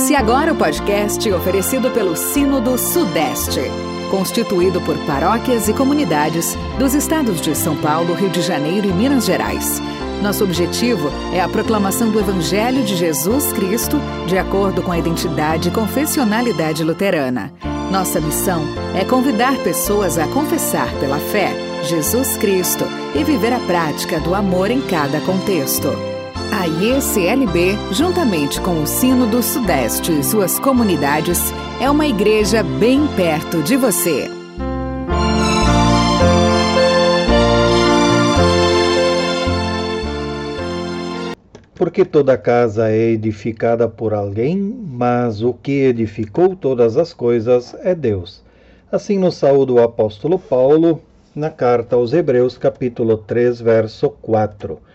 Inicie agora o podcast oferecido pelo Sínodo Sudeste, constituído por paróquias e comunidades dos estados de São Paulo, Rio de Janeiro e Minas Gerais. Nosso objetivo é a proclamação do Evangelho de Jesus Cristo de acordo com a identidade e confessionalidade luterana. Nossa missão é convidar pessoas a confessar pela fé Jesus Cristo e viver a prática do amor em cada contexto. A IECLB, juntamente com o Sino do Sudeste e suas comunidades, é uma igreja bem perto de você. Porque toda casa é edificada por alguém, mas o que edificou todas as coisas é Deus. Assim nos saúde o apóstolo Paulo na carta aos Hebreus, capítulo 3, verso 4.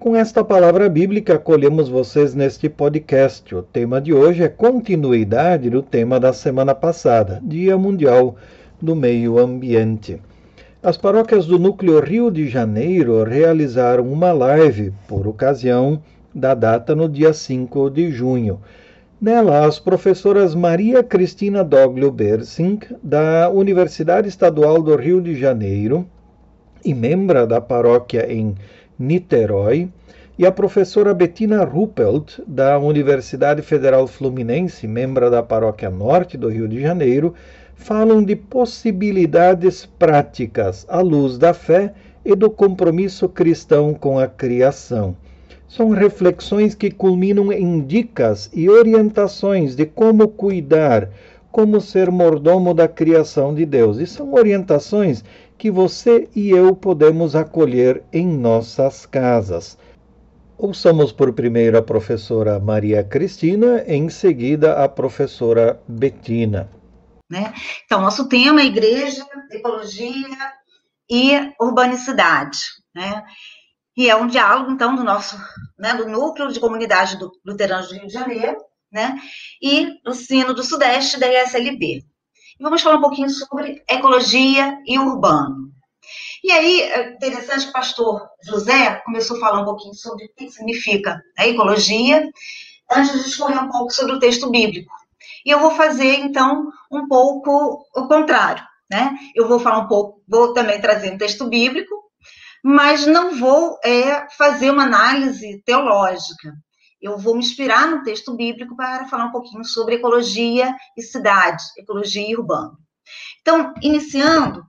Com esta palavra bíblica, acolhemos vocês neste podcast. O tema de hoje é continuidade do tema da semana passada, Dia Mundial do Meio Ambiente. As paróquias do Núcleo Rio de Janeiro realizaram uma live por ocasião da data no dia 5 de junho. Nela, as professoras Maria Cristina Doglio Bersing, da Universidade Estadual do Rio de Janeiro, e membra da paróquia em Niterói, e a professora Bettina Ruppelt, da Universidade Federal Fluminense, membro da Paróquia Norte do Rio de Janeiro, falam de possibilidades práticas à luz da fé e do compromisso cristão com a criação. São reflexões que culminam em dicas e orientações de como cuidar, como ser mordomo da criação de Deus. E são orientações que você e eu podemos acolher em nossas casas. Ouçamos por primeiro a professora Maria Cristina, em seguida a professora Betina. Né? Então, nosso tema é igreja, ecologia e urbanicidade. Né? E é um diálogo, então, do nosso, né, do núcleo de comunidade do Luterano do Rio de Janeiro, né, e do Sino do Sudeste da ISLB. E vamos falar um pouquinho sobre ecologia e urbano. E aí, é interessante que o pastor José começou a falar um pouquinho sobre o que significa a ecologia, antes de discorrer um pouco sobre o texto bíblico. E eu vou fazer, então, um pouco o contrário. Né? Eu vou falar um pouco, vou também trazer um texto bíblico, mas não vou é, fazer uma análise teológica eu vou me inspirar no texto bíblico para falar um pouquinho sobre ecologia e cidade, ecologia e urbano. Então, iniciando,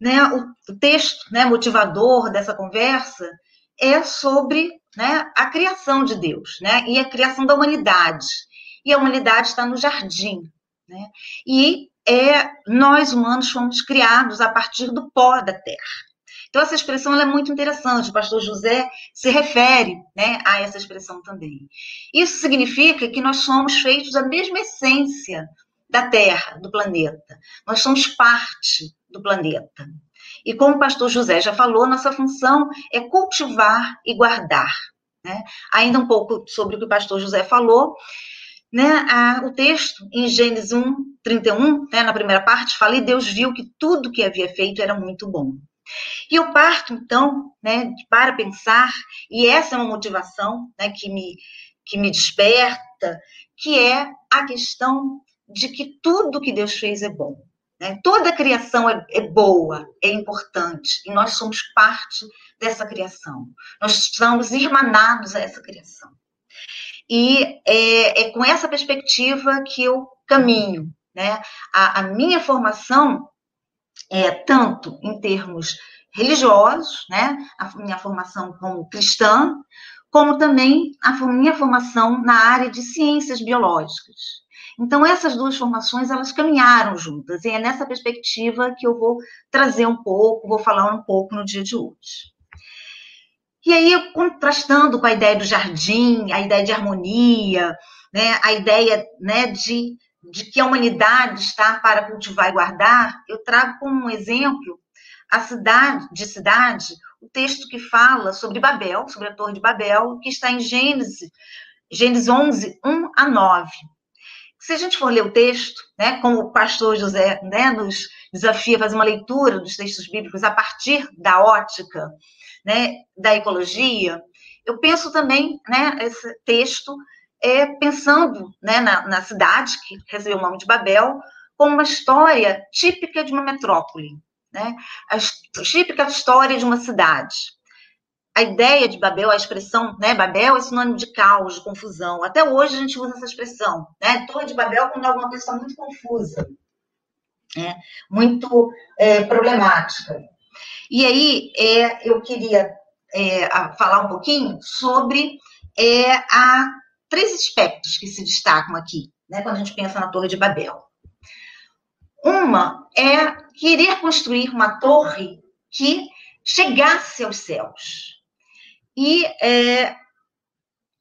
né, o, texto né, motivador dessa conversa é sobre né, a criação de Deus né, e a criação da humanidade. E a humanidade está no jardim. Né, e é, nós humanos fomos criados a partir do pó da terra. Então, essa expressão é muito interessante. O pastor José se refere né, a essa expressão também. Isso significa que nós somos feitos da mesma essência da Terra, do planeta. Nós somos parte do planeta. E como o pastor José já falou, nossa função é cultivar e guardar. Né? Ainda um pouco sobre o que o pastor José falou. Né, a, o texto em Gênesis 1, 31, né, na primeira parte, fala: E Deus viu que tudo que havia feito era muito bom. E eu parto, então, né, para pensar, e essa é uma motivação né, que, me, que me desperta, que é a questão de que tudo que Deus fez é bom. Né? Toda a criação é, é, boa, é importante, e nós somos parte dessa criação. Nós estamos irmanados a essa criação. E é, é com essa perspectiva que eu caminho. Né? A, a minha formação é, tanto em termos religiosos, né, a minha formação como cristã, como também a minha formação na área de ciências biológicas. Então, essas duas formações, elas caminharam juntas, e é nessa perspectiva que eu vou trazer um pouco, vou falar um pouco no dia de hoje. E aí, contrastando com a ideia do jardim, a ideia de harmonia, né, a ideia né, de de que a humanidade está para cultivar e guardar, eu trago como um exemplo a cidade de cidade, o texto que fala sobre Babel, sobre a Torre de Babel, que está em Gênesis, Gênesis 11, 1 a 9. Se a gente for ler o texto, né, como o pastor José né, nos desafia a fazer uma leitura dos textos bíblicos a partir da ótica né, da ecologia, eu penso também, né, esse texto é, pensando né, na, na cidade, que recebeu o nome de Babel, como uma história típica de uma metrópole, né? a típica história de uma cidade. A ideia de Babel, a expressão né, Babel é sinônimo de caos, de confusão. Até hoje a gente usa essa expressão. Né? Torre de Babel quando é alguma coisa muito confusa, né? muito é, problemática. E aí é, eu queria é, falar um pouquinho sobre é, a três aspectos que se destacam aqui, né, quando a gente pensa na Torre de Babel. Uma é querer construir uma torre que chegasse aos céus. E é,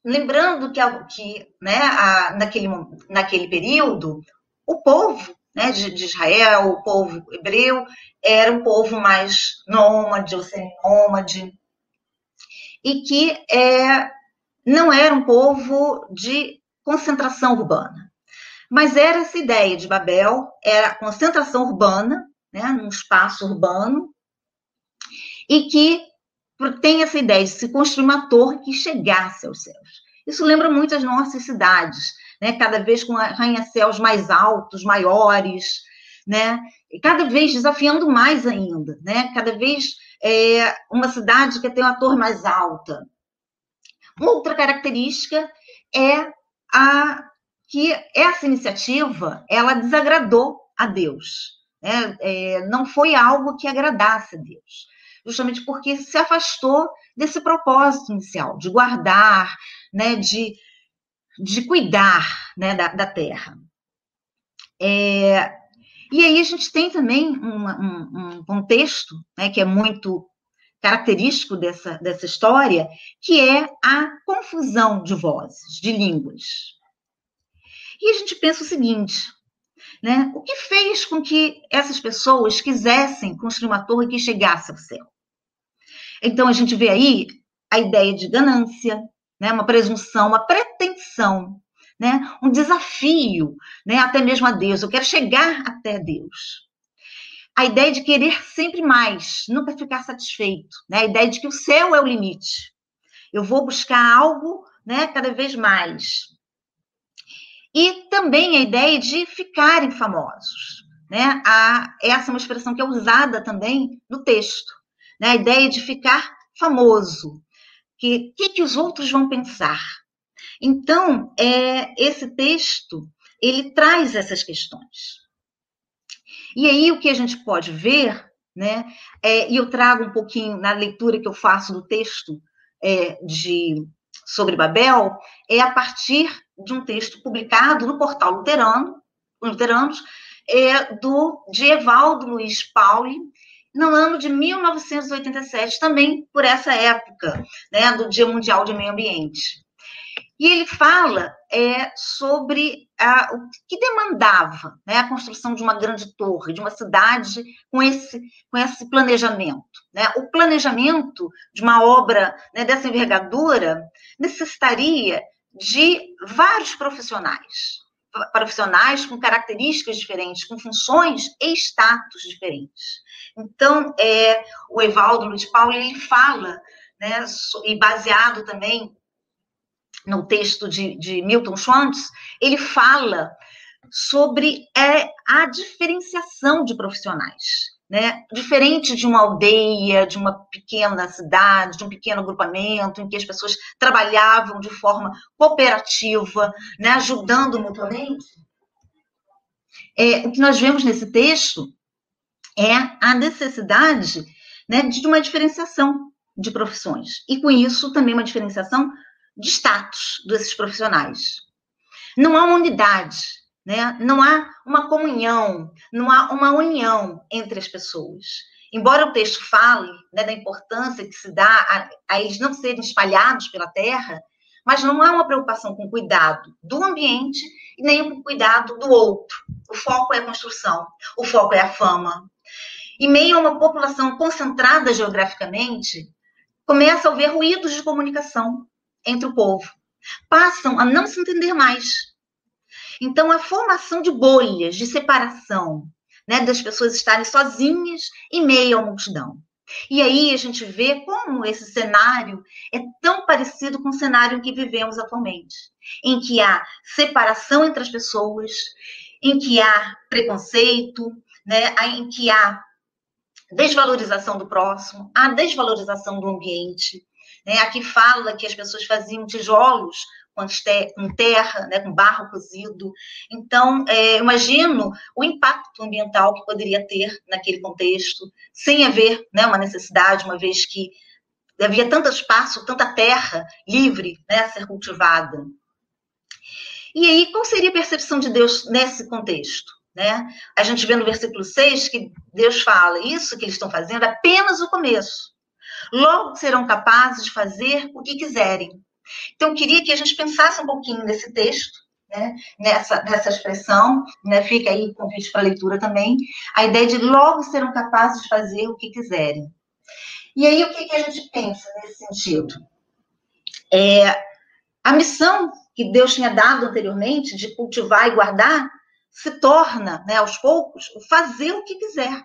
lembrando que, que né, a, naquele, naquele período, o povo né, de, de, Israel, o povo hebreu, era um povo mais nômade ou semi-nômade, e que é, não era um povo de concentração urbana. Mas era essa ideia de Babel, era concentração urbana, né, num espaço urbano, e que tem essa ideia de se construir uma torre que chegasse aos céus. Isso lembra muito as nossas cidades, né, cada vez com arranha-céus mais altos, maiores, né, e cada vez desafiando mais ainda, né, cada vez é, uma cidade que tem uma torre mais alta, outra característica é a que essa iniciativa ela desagradou a Deus. Né? É, não foi algo que agradasse a Deus, justamente porque se afastou desse propósito inicial de guardar, né, de, de cuidar né, da, da terra. É, e aí a gente tem também um, um, um contexto né, que é muito característico dessa, dessa história, que é a confusão de vozes, de línguas. E a gente pensa o seguinte, né? O que fez com que essas pessoas quisessem construir uma torre que chegasse ao céu? Então a gente vê aí a ideia de ganância, né? Uma presunção, uma pretensão, né? Um desafio, né? Até mesmo a Deus. Eu quero chegar até Deus a ideia de querer sempre mais, nunca ficar satisfeito, né? A ideia de que o céu é o limite. Eu vou buscar algo, né, cada vez mais. E também a ideia de ficarem famosos, né? A, essa é uma expressão que é usada também no texto, né? A ideia de ficar famoso. Que que, que os outros vão pensar? Então, é, esse texto ele traz essas questões. E aí o que a gente pode ver, né? É, e eu trago um pouquinho na leitura que eu faço do texto é, de sobre Babel, é a partir de um texto publicado no portal luterano, luteranos, é, do de Evaldo Luiz Pauli, no ano de 1987, também por essa época, né, do Dia Mundial de Meio Ambiente. E ele fala é, sobre a, o que demandava né, a construção de uma grande torre, de uma cidade com esse, com esse planejamento. Né? O planejamento de uma obra né, dessa envergadura necessitaria de vários profissionais, profissionais com características diferentes, com funções e status diferentes. Então, é, o Evaldo Luiz Paulo ele fala, né, e baseado também no texto de, de Milton Schwantz, ele fala sobre é, a diferenciação de profissionais. Né? Diferente de uma aldeia, de uma pequena cidade, de um pequeno agrupamento, em que as pessoas trabalhavam de forma cooperativa, né? ajudando mutuamente, é, o que nós vemos nesse texto é a necessidade né, de uma diferenciação de profissões. E com isso também uma diferenciação de status desses profissionais. Não há uma unidade, né? não há uma comunhão, não há uma união entre as pessoas. Embora o texto fale né, da importância que se dá a, a eles não serem espalhados pela terra, mas não há uma preocupação com o cuidado do ambiente e nem com o cuidado do outro. O foco é a construção, o foco é a fama. E meio a uma população concentrada geograficamente, começa a haver ruídos de comunicação entre o povo. Passam a não se entender mais. Então, a formação de bolhas de separação, né, das pessoas estarem sozinhas em meio à multidão. E aí a gente vê como esse cenário é tão parecido com o cenário em que vivemos atualmente, em que há separação entre as pessoas, em que há preconceito, né, em que há desvalorização do próximo, a desvalorização do ambiente. Né? Aqui fala que as pessoas faziam tijolos com terra, né, com barro cozido. Então, é, imagino o impacto ambiental que poderia ter naquele contexto, sem haver né, uma necessidade, uma vez que havia tanto espaço, tanta terra livre né, a ser cultivada. E aí, qual seria a percepção de Deus nesse contexto? Né? A gente vê no versículo 6 que Deus fala: isso que eles estão fazendo é apenas o começo. Logo serão capazes de fazer o que quiserem. Então, queria que a gente pensasse um pouquinho nesse texto, né? nessa, nessa expressão, né? fica aí o convite para leitura também, a ideia de logo serão capazes de fazer o que quiserem. E aí, o que, que a gente pensa nesse sentido? É, a missão que Deus tinha dado anteriormente de cultivar e guardar se torna, né, aos poucos, o fazer o que quiser.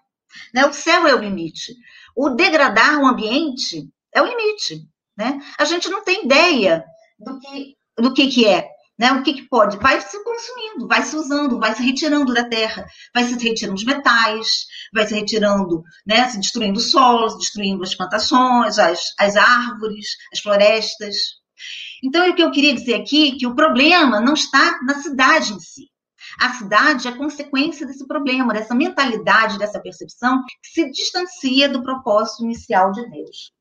Né? O céu é o limite. O degradar o ambiente é o limite. Né? A gente não tem ideia do que, do que, que é. Né? O que, que pode? Vai se consumindo, vai se usando, vai se retirando da terra, vai se retirando os metais, vai se retirando, né? se destruindo os solos, destruindo as plantações, as, as árvores, as florestas. Então, o que eu queria dizer aqui é que o problema não está na cidade em si. A cidade é consequência desse problema, dessa mentalidade, dessa percepção que se distancia do propósito inicial de Deus.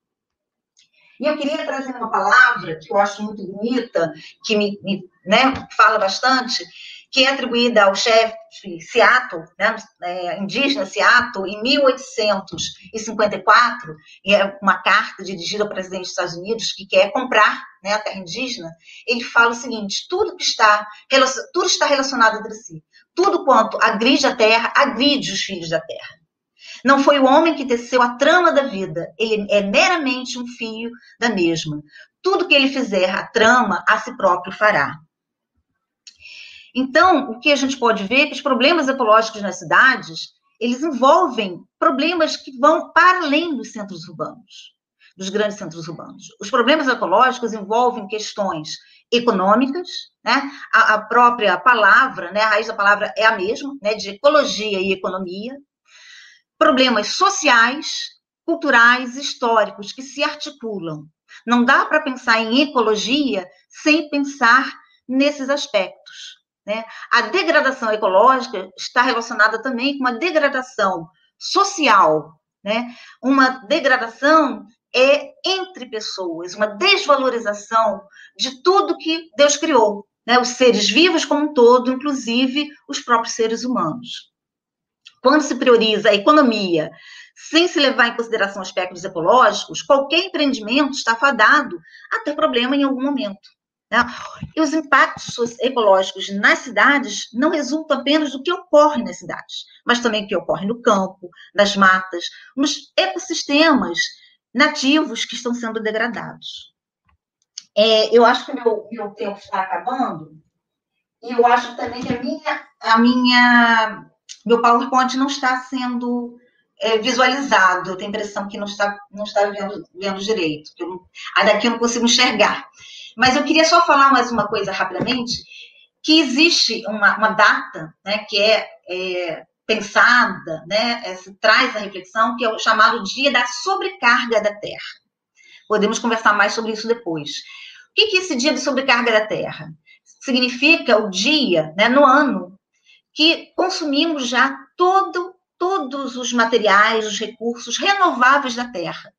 E eu queria trazer uma palavra que eu acho muito bonita, que me, me né, fala bastante, que é atribuída ao chefe Seattle, né, é, indígena Seattle, em 1854, e é uma carta dirigida ao presidente dos Estados Unidos que quer comprar né, a terra indígena. Ele fala o seguinte: tudo que está tudo está relacionado entre si. Tudo quanto agride a terra, agride os filhos da terra. Não foi o homem que teceu a trama da vida, ele é meramente um fio da mesma. Tudo que ele fizer, a trama a si próprio fará. Então, o que a gente pode ver é que os problemas ecológicos nas cidades, eles envolvem problemas que vão para além dos centros urbanos, dos grandes centros urbanos. Os problemas ecológicos envolvem questões econômicas, né? A, a própria palavra, né? A raiz da palavra é a mesma, né? De ecologia e economia problemas sociais, culturais, históricos que se articulam. Não dá para pensar em ecologia sem pensar nesses aspectos. Né? A degradação ecológica está relacionada também com uma degradação social, né? uma degradação é entre pessoas, uma desvalorização de tudo que Deus criou, né? os seres vivos como um todo, inclusive os próprios seres humanos. Quando se prioriza a economia sem se levar em consideração aspectos ecológicos, qualquer empreendimento está fadado a ter problema em algum momento. Né? E os impactos ecológicos nas cidades não resultam apenas do que ocorre nas cidades, mas também do que ocorre no campo, nas matas, nos ecossistemas nativos que estão sendo degradados. É, eu acho que meu, meu tempo está acabando, e eu acho também que a minha, a minha meu PowerPoint não está sendo é, visualizado. Eu tenho a impressão que não está, não está vendo, vendo direito. Eu, daqui eu não consigo enxergar. Mas eu queria só falar mais uma coisa rapidamente, que existe uma, uma data né, que é, é pensada, né, é, traz a reflexão, que é o chamado Dia da Sobrecarga da Terra. Podemos conversar mais sobre isso depois. O que é esse Dia de Sobrecarga da Terra? Significa o dia né, no ano que consumimos já todo, todos os materiais, os recursos renováveis da Terra.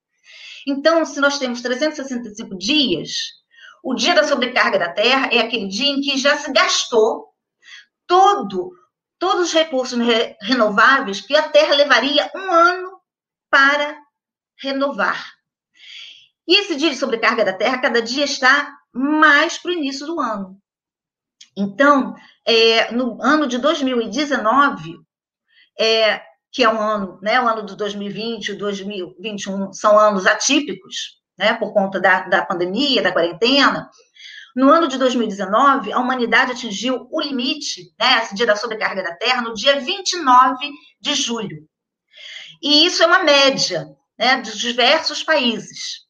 Então, se nós temos 365 dias, o dia da sobrecarga da Terra é aquele dia em que já se gastou todo, todos os recursos renováveis que a Terra levaria um ano para renovar. E esse dia de sobrecarga da Terra, cada dia está mais para o início do ano. Então, é, no ano de 2019, é, que é um ano, né, o ano de 2020 e 2021 são anos atípicos, né, por conta da, da pandemia, da quarentena. No ano de 2019, a humanidade atingiu o limite, né, esse dia da sobrecarga da Terra, no dia 29 de julho. E isso é uma média, né, de diversos países.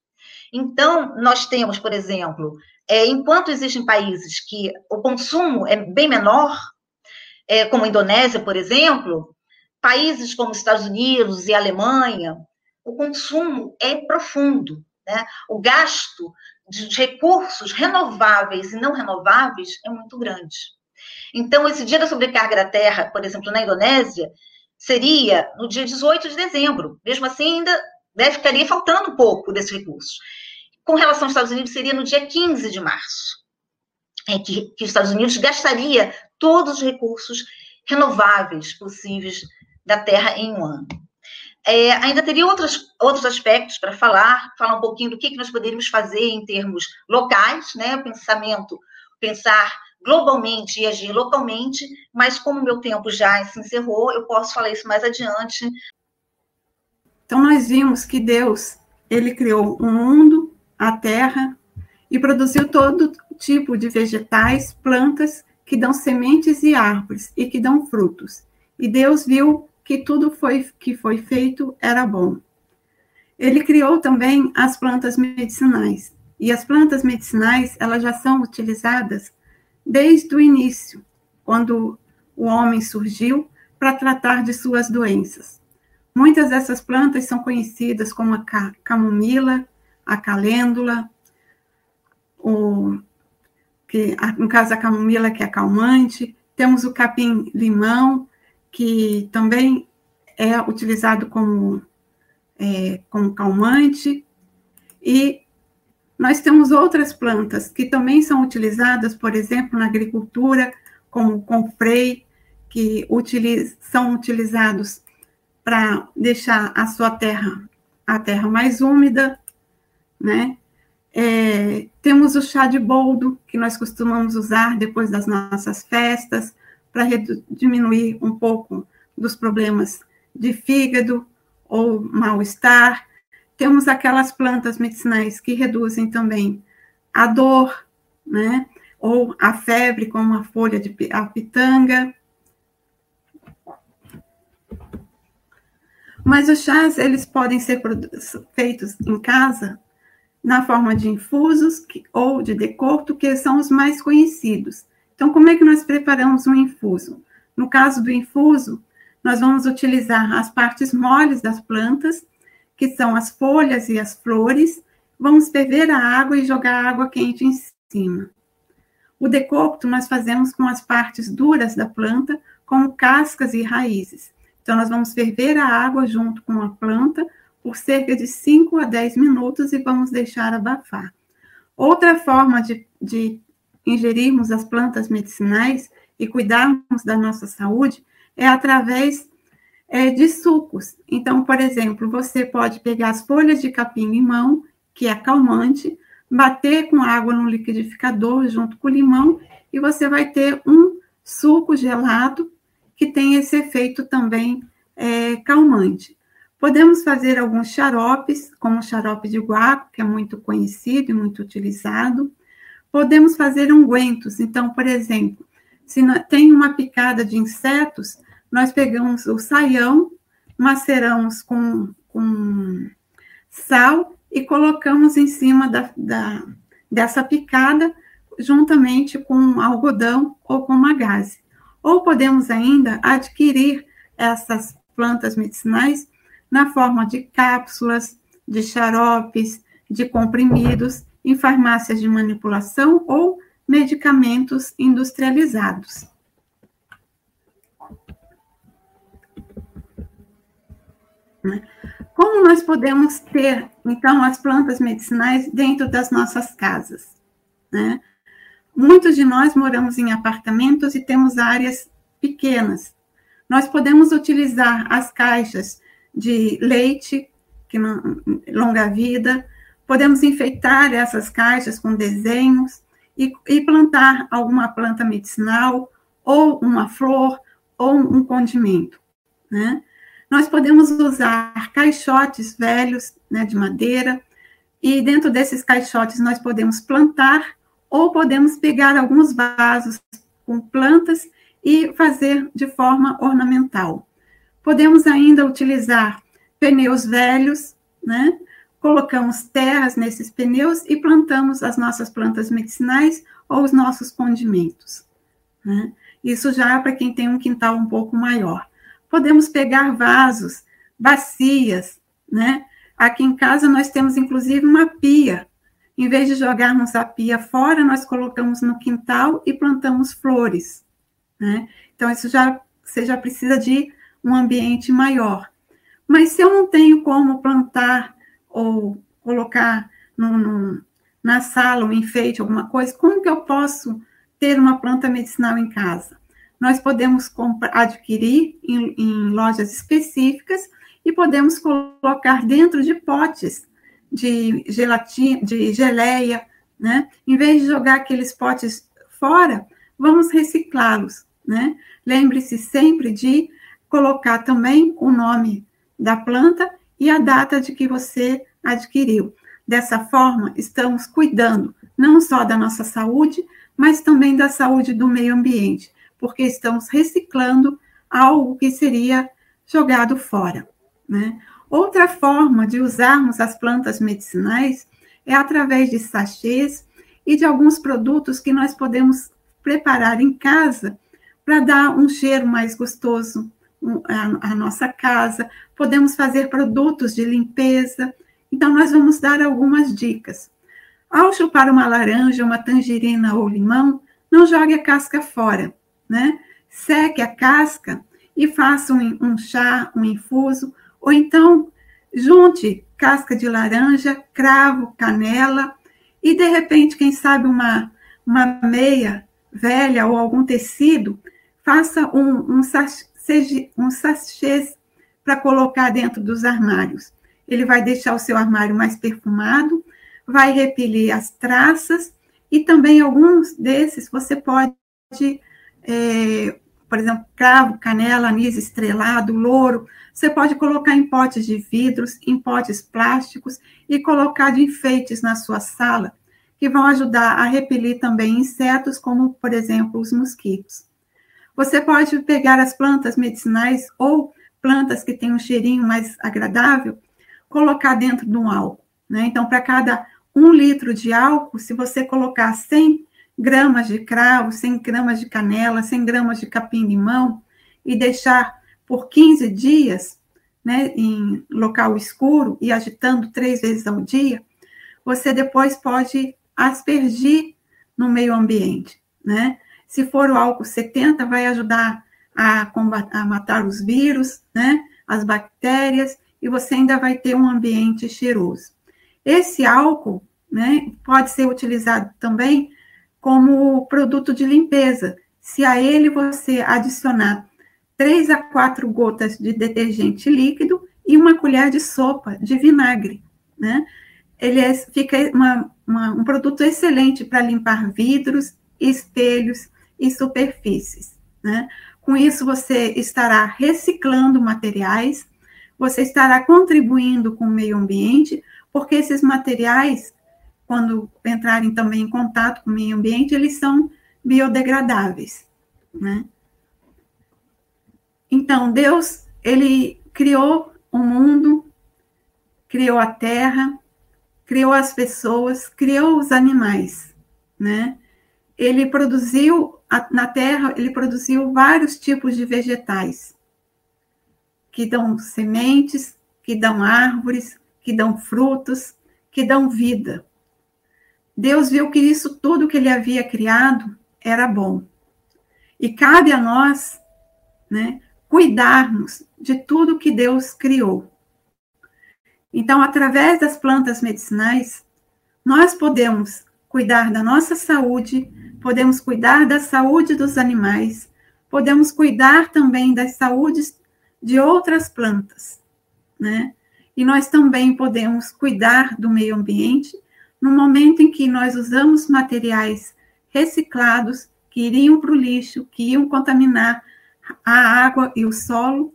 Então, nós temos, por exemplo, é, enquanto existem países que o consumo é bem menor, é, como a Indonésia, por exemplo, países como Estados Unidos e Alemanha, o consumo é profundo. Né? O gasto de recursos renováveis e não renováveis é muito grande. Então, esse dia da sobrecarga da Terra, por exemplo, na Indonésia, seria no dia 18 de dezembro. Mesmo assim, ainda deve ficaria faltando um pouco desses recursos. Com relação aos Estados Unidos, seria no dia 15 de março, é que, que os Estados Unidos gastaria todos os recursos renováveis possíveis da Terra em um ano. É, ainda teria outros, outros aspectos para falar, falar um pouquinho do que, que nós poderíamos fazer em termos locais, né? Pensamento, pensar globalmente e agir localmente, mas como meu tempo já se encerrou, eu posso falar isso mais adiante. Então nós vimos que Deus, ele criou o um mundo, a terra e produziu todo tipo de vegetais, plantas que dão sementes e árvores e que dão frutos. E Deus viu que tudo foi que foi feito era bom. Ele criou também as plantas medicinais. E as plantas medicinais, elas já são utilizadas desde o início, quando o homem surgiu para tratar de suas doenças. Muitas dessas plantas são conhecidas como a camomila, a calêndula, o, que, no caso a camomila, que é calmante, temos o capim-limão, que também é utilizado como, é, como calmante, e nós temos outras plantas que também são utilizadas, por exemplo, na agricultura, como confrei, que são utilizados para deixar a sua terra, a terra mais úmida, né? É, temos o chá de boldo, que nós costumamos usar depois das nossas festas, para diminuir um pouco dos problemas de fígado ou mal-estar. Temos aquelas plantas medicinais que reduzem também a dor, né? Ou a febre, como a folha de a pitanga. Mas os chás, eles podem ser feitos em casa na forma de infusos ou de decorto, que são os mais conhecidos. Então, como é que nós preparamos um infuso? No caso do infuso, nós vamos utilizar as partes moles das plantas, que são as folhas e as flores, vamos ferver a água e jogar água quente em cima. O decocto nós fazemos com as partes duras da planta, como cascas e raízes. Então, nós vamos ferver a água junto com a planta por cerca de 5 a 10 minutos e vamos deixar abafar. Outra forma de, de ingerirmos as plantas medicinais e cuidarmos da nossa saúde é através é, de sucos. Então, por exemplo, você pode pegar as folhas de capim-limão, que é calmante, bater com água no liquidificador junto com o limão e você vai ter um suco gelado que tem esse efeito também é, calmante. Podemos fazer alguns xaropes, como o xarope de guaco, que é muito conhecido e muito utilizado. Podemos fazer ungüentos. Então, por exemplo, se tem uma picada de insetos, nós pegamos o saião, maceramos com, com sal e colocamos em cima da, da, dessa picada, juntamente com algodão ou com magase. Ou podemos ainda adquirir essas plantas medicinais na forma de cápsulas, de xaropes, de comprimidos, em farmácias de manipulação ou medicamentos industrializados. Né? Como nós podemos ter, então, as plantas medicinais dentro das nossas casas? Né? Muitos de nós moramos em apartamentos e temos áreas pequenas. Nós podemos utilizar as caixas de leite, que não, longa vida, Podemos enfeitar essas caixas com desenhos e, e plantar alguma planta medicinal, ou uma flor, ou um condimento. Né? Nós podemos usar caixotes velhos né, de madeira, e dentro desses caixotes nós podemos plantar, ou podemos pegar alguns vasos com plantas e fazer de forma ornamental. Podemos ainda utilizar pneus velhos né? Colocamos terras nesses pneus e plantamos as nossas plantas medicinais ou os nossos condimentos. Né? Isso já é para quem tem um quintal um pouco maior. Podemos pegar vasos, bacias, né? Aqui em casa nós temos inclusive uma pia. Em vez de jogarmos a pia fora, nós colocamos no quintal e plantamos flores, né? Então isso já você já precisa de um ambiente maior. Mas se eu não tenho como plantar ou colocar no, no, na sala um enfeite, alguma coisa, como que eu posso ter uma planta medicinal em casa? Nós podemos adquirir em, em lojas específicas e podemos colocar dentro de potes de gelatina, de geleia, né? Em vez de jogar aqueles potes fora, vamos reciclá-los, né? Lembre-se sempre de colocar também o nome da planta e a data de que você adquiriu. Dessa forma, estamos cuidando não só da nossa saúde, mas também da saúde do meio ambiente, porque estamos reciclando algo que seria jogado fora. Né? Outra forma de usarmos as plantas medicinais é através de sachês e de alguns produtos que nós podemos preparar em casa para dar um cheiro mais gostoso à nossa casa. Podemos fazer produtos de limpeza, então, nós vamos dar algumas dicas. Ao chupar uma laranja, uma tangerina ou limão, não jogue a casca fora, né? Seque a casca e faça um, um chá, um infuso, ou então junte casca de laranja, cravo, canela e de repente, quem sabe uma, uma meia velha ou algum tecido, faça um, um, sachê, um sachê para colocar dentro dos armários ele vai deixar o seu armário mais perfumado, vai repelir as traças, e também alguns desses você pode, é, por exemplo, cravo, canela, anis estrelado, louro, você pode colocar em potes de vidros, em potes plásticos e colocar de enfeites na sua sala, que vão ajudar a repelir também insetos, como, por exemplo, os mosquitos. Você pode pegar as plantas medicinais ou plantas que têm um cheirinho mais agradável colocar dentro de um álcool. Né? Então, para cada um litro de álcool, se você colocar 100 gramas de cravo, 100 gramas de canela, 100 gramas de capim-limão e deixar por 15 dias né, em local escuro e agitando três vezes ao dia, você depois pode aspergir no meio ambiente. Né? Se for o álcool 70, vai ajudar a, combater, a matar os vírus, né, as bactérias e você ainda vai ter um ambiente cheiroso. Esse álcool né, pode ser utilizado também como produto de limpeza. Se a ele você adicionar 3 a 4 gotas de detergente líquido e uma colher de sopa de vinagre, né? Ele é, fica uma, uma, um produto excelente para limpar vidros, espelhos e superfícies, né? Com isso, você estará reciclando materiais você estará contribuindo com o meio ambiente, porque esses materiais, quando entrarem também em contato com o meio ambiente, eles são biodegradáveis, né? Então, Deus, ele criou o mundo, criou a terra, criou as pessoas, criou os animais, né? Ele produziu na terra, ele produziu vários tipos de vegetais que dão sementes, que dão árvores, que dão frutos, que dão vida. Deus viu que isso tudo que ele havia criado era bom. E cabe a nós, né, cuidarmos de tudo que Deus criou. Então, através das plantas medicinais, nós podemos cuidar da nossa saúde, podemos cuidar da saúde dos animais, podemos cuidar também das saúdes de outras plantas, né? E nós também podemos cuidar do meio ambiente no momento em que nós usamos materiais reciclados que iriam para o lixo, que iam contaminar a água e o solo,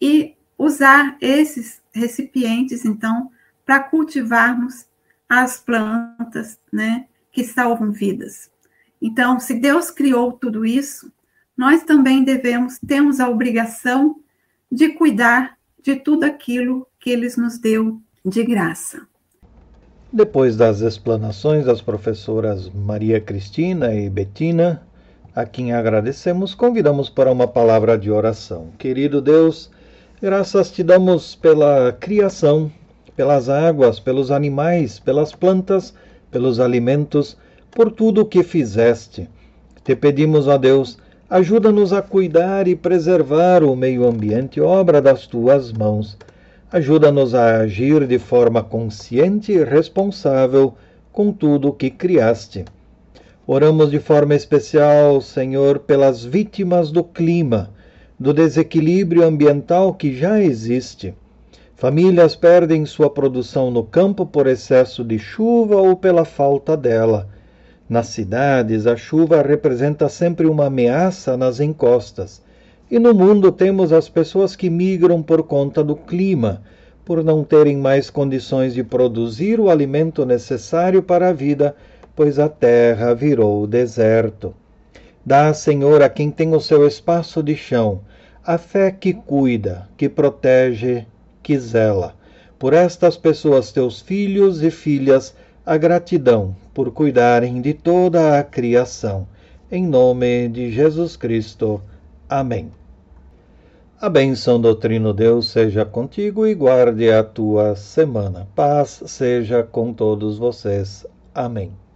e usar esses recipientes, então, para cultivarmos as plantas, né, que salvam vidas. Então, se Deus criou tudo isso, nós também devemos, temos a obrigação de cuidar de tudo aquilo que eles nos deu de graça. Depois das explanações das professoras Maria Cristina e Betina, a quem agradecemos, convidamos para uma palavra de oração. Querido Deus, graças te damos pela criação, pelas águas, pelos animais, pelas plantas, pelos alimentos, por tudo o que fizeste. Te pedimos, ó Deus, ajuda-nos a cuidar e preservar o meio ambiente, obra das tuas mãos. Ajuda-nos a agir de forma consciente e responsável com tudo o que criaste. Oramos de forma especial, Senhor, pelas vítimas do clima, do desequilíbrio ambiental que já existe. Famílias perdem sua produção no campo por excesso de chuva ou pela falta dela. Nas cidades, a chuva representa sempre uma ameaça nas encostas. E no mundo temos as pessoas que migram por conta do clima, por não terem mais condições de produzir o alimento necessário para a vida pois a terra virou deserto. Dá, Senhor, a quem tem o seu espaço de chão, a fé que cuida, que protege, que zela. Por estas pessoas, teus filhos e filhas, a gratidão por cuidarem de toda a criação. Em nome de Jesus Cristo. Amém. A bênção do Trino Deus seja contigo e guarde a tua semana. Paz seja com todos vocês. Amém.